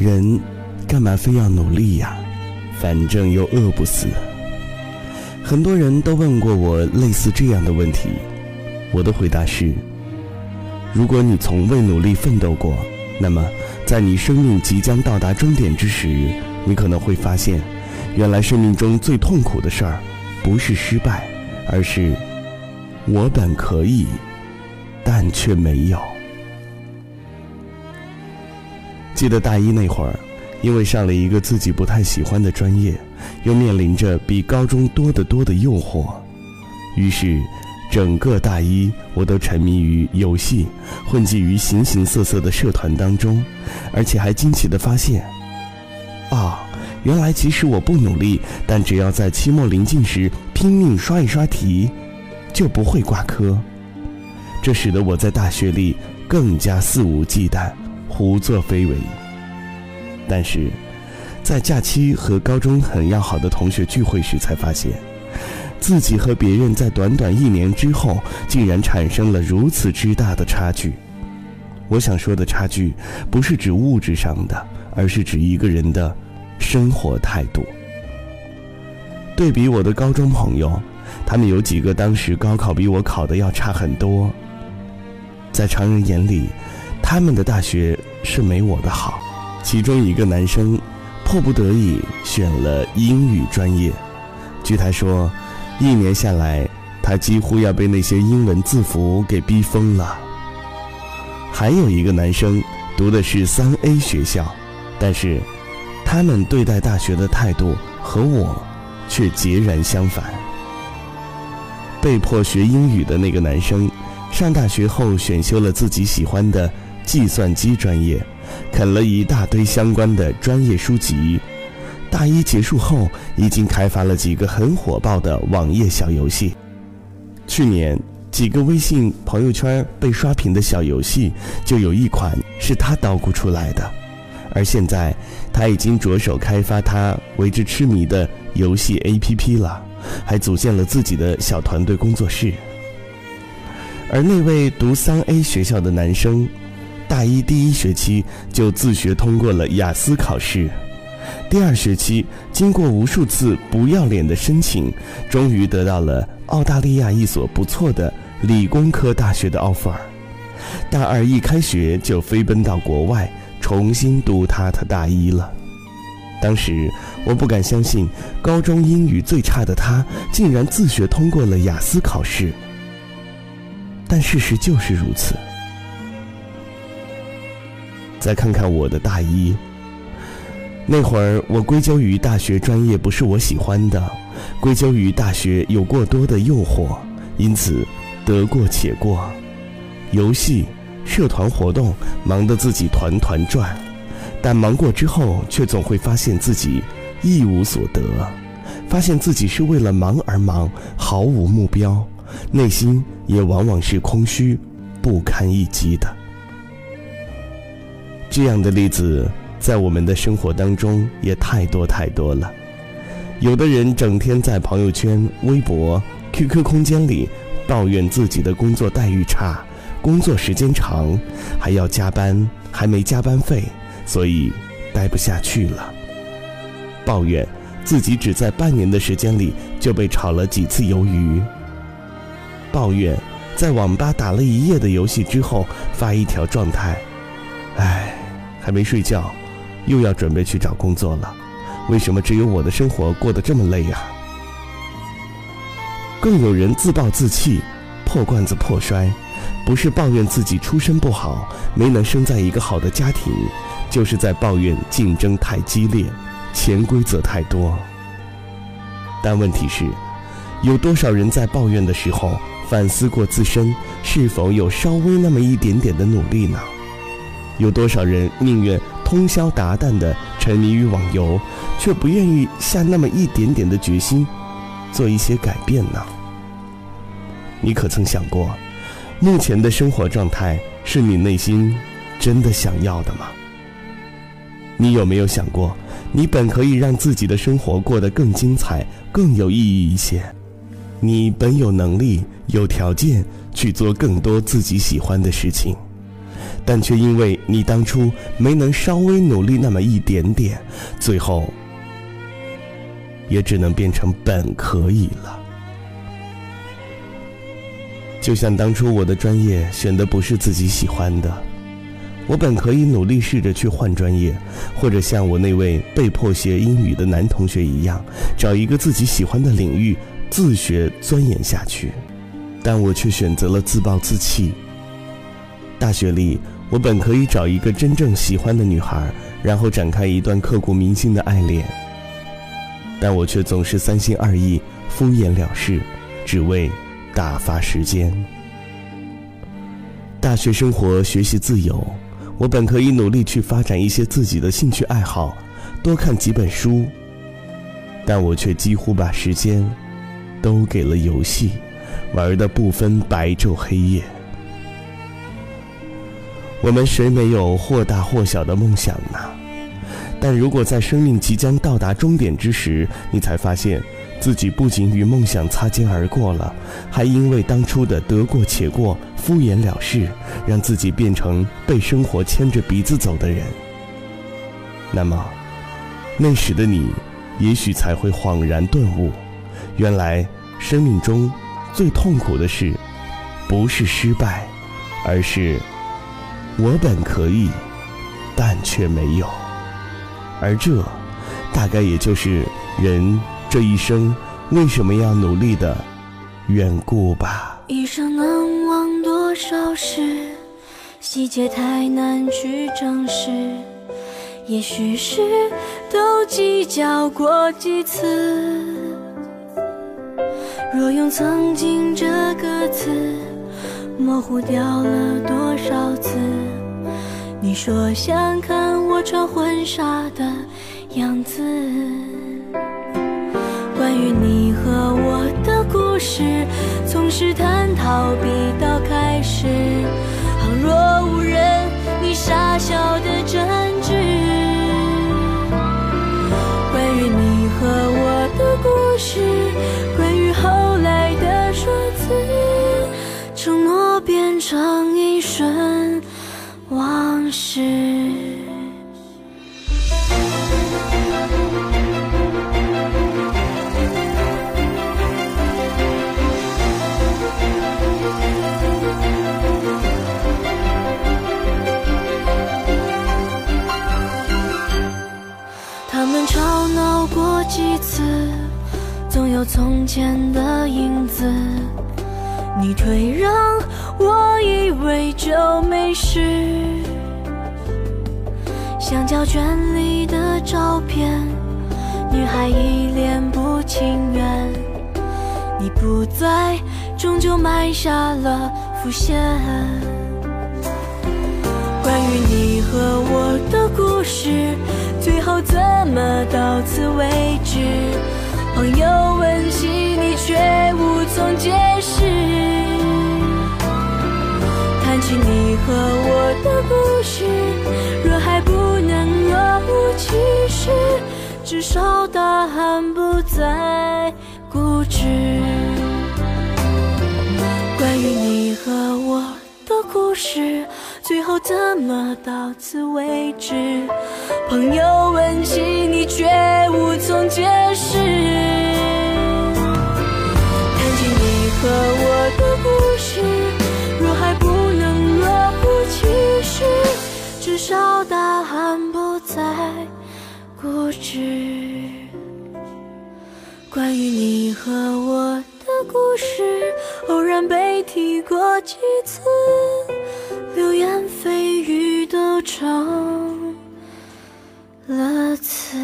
人干嘛非要努力呀？反正又饿不死。很多人都问过我类似这样的问题，我的回答是：如果你从未努力奋斗过，那么在你生命即将到达终点之时，你可能会发现，原来生命中最痛苦的事儿，不是失败，而是我本可以，但却没有。记得大一那会儿，因为上了一个自己不太喜欢的专业。又面临着比高中多得多的诱惑，于是，整个大一我都沉迷于游戏，混迹于形形色色的社团当中，而且还惊奇地发现，啊，原来即使我不努力，但只要在期末临近时拼命刷一刷题，就不会挂科。这使得我在大学里更加肆无忌惮，胡作非为。但是。在假期和高中很要好的同学聚会时，才发现自己和别人在短短一年之后，竟然产生了如此之大的差距。我想说的差距，不是指物质上的，而是指一个人的生活态度。对比我的高中朋友，他们有几个当时高考比我考的要差很多。在常人眼里，他们的大学是没我的好。其中一个男生。迫不得已选了英语专业，据他说，一年下来，他几乎要被那些英文字符给逼疯了。还有一个男生读的是三 A 学校，但是，他们对待大学的态度和我却截然相反。被迫学英语的那个男生，上大学后选修了自己喜欢的计算机专业。啃了一大堆相关的专业书籍，大一结束后已经开发了几个很火爆的网页小游戏。去年几个微信朋友圈被刷屏的小游戏，就有一款是他捣鼓出来的。而现在他已经着手开发他为之痴迷的游戏 APP 了，还组建了自己的小团队工作室。而那位读三 A 学校的男生。大一第一学期就自学通过了雅思考试，第二学期经过无数次不要脸的申请，终于得到了澳大利亚一所不错的理工科大学的 offer。大二一开学就飞奔到国外重新读他的大一了。当时我不敢相信，高中英语最差的他竟然自学通过了雅思考试。但事实就是如此。再看看我的大一，那会儿我归咎于大学专业不是我喜欢的，归咎于大学有过多的诱惑，因此得过且过，游戏、社团活动忙得自己团团转，但忙过之后却总会发现自己一无所得，发现自己是为了忙而忙，毫无目标，内心也往往是空虚、不堪一击的。这样的例子在我们的生活当中也太多太多了。有的人整天在朋友圈、微博、QQ 空间里抱怨自己的工作待遇差、工作时间长，还要加班，还没加班费，所以待不下去了。抱怨自己只在半年的时间里就被炒了几次鱿鱼。抱怨在网吧打了一夜的游戏之后发一条状态：“唉。”还没睡觉，又要准备去找工作了。为什么只有我的生活过得这么累呀？更有人自暴自弃，破罐子破摔，不是抱怨自己出身不好，没能生在一个好的家庭，就是在抱怨竞争太激烈，潜规则太多。但问题是，有多少人在抱怨的时候反思过自身是否有稍微那么一点点的努力呢？有多少人宁愿通宵达旦地沉迷于网游，却不愿意下那么一点点的决心，做一些改变呢？你可曾想过，目前的生活状态是你内心真的想要的吗？你有没有想过，你本可以让自己的生活过得更精彩、更有意义一些？你本有能力、有条件去做更多自己喜欢的事情。但却因为你当初没能稍微努力那么一点点，最后也只能变成本可以了。就像当初我的专业选的不是自己喜欢的，我本可以努力试着去换专业，或者像我那位被迫学英语的男同学一样，找一个自己喜欢的领域自学钻研下去，但我却选择了自暴自弃。大学里，我本可以找一个真正喜欢的女孩，然后展开一段刻骨铭心的爱恋，但我却总是三心二意、敷衍了事，只为打发时间。大学生活，学习自由，我本可以努力去发展一些自己的兴趣爱好，多看几本书，但我却几乎把时间都给了游戏，玩的不分白昼黑夜。我们谁没有或大或小的梦想呢？但如果在生命即将到达终点之时，你才发现自己不仅与梦想擦肩而过了，还因为当初的得过且过、敷衍了事，让自己变成被生活牵着鼻子走的人。那么，那时的你，也许才会恍然顿悟：原来生命中最痛苦的事，不是失败，而是……我本可以，但却没有，而这，大概也就是人这一生为什么要努力的缘故吧。一生能忘多少事，细节太难去证实。也许是都计较过几次。若用曾经这个词。模糊掉了多少次？你说想看我穿婚纱的样子。关于你和我的故事，从试探逃避到开始，旁若无人，你傻笑的真挚。成一瞬往事。他们吵闹过几次，总有从前的影子。你退让，我以为就没事。相胶卷里的照片，女孩一脸不情愿。你不在，终究埋下了伏线。关于你和我的故事，最后怎么到此为止？朋友问起你，却无从解和我的故事，若还不能若无其事，至少答案不再固执。关于你和我的故事，最后怎么到此为止？朋友问起你，却无从解固执。关于你和我的故事，偶然被提过几次，流言蜚语都成了词。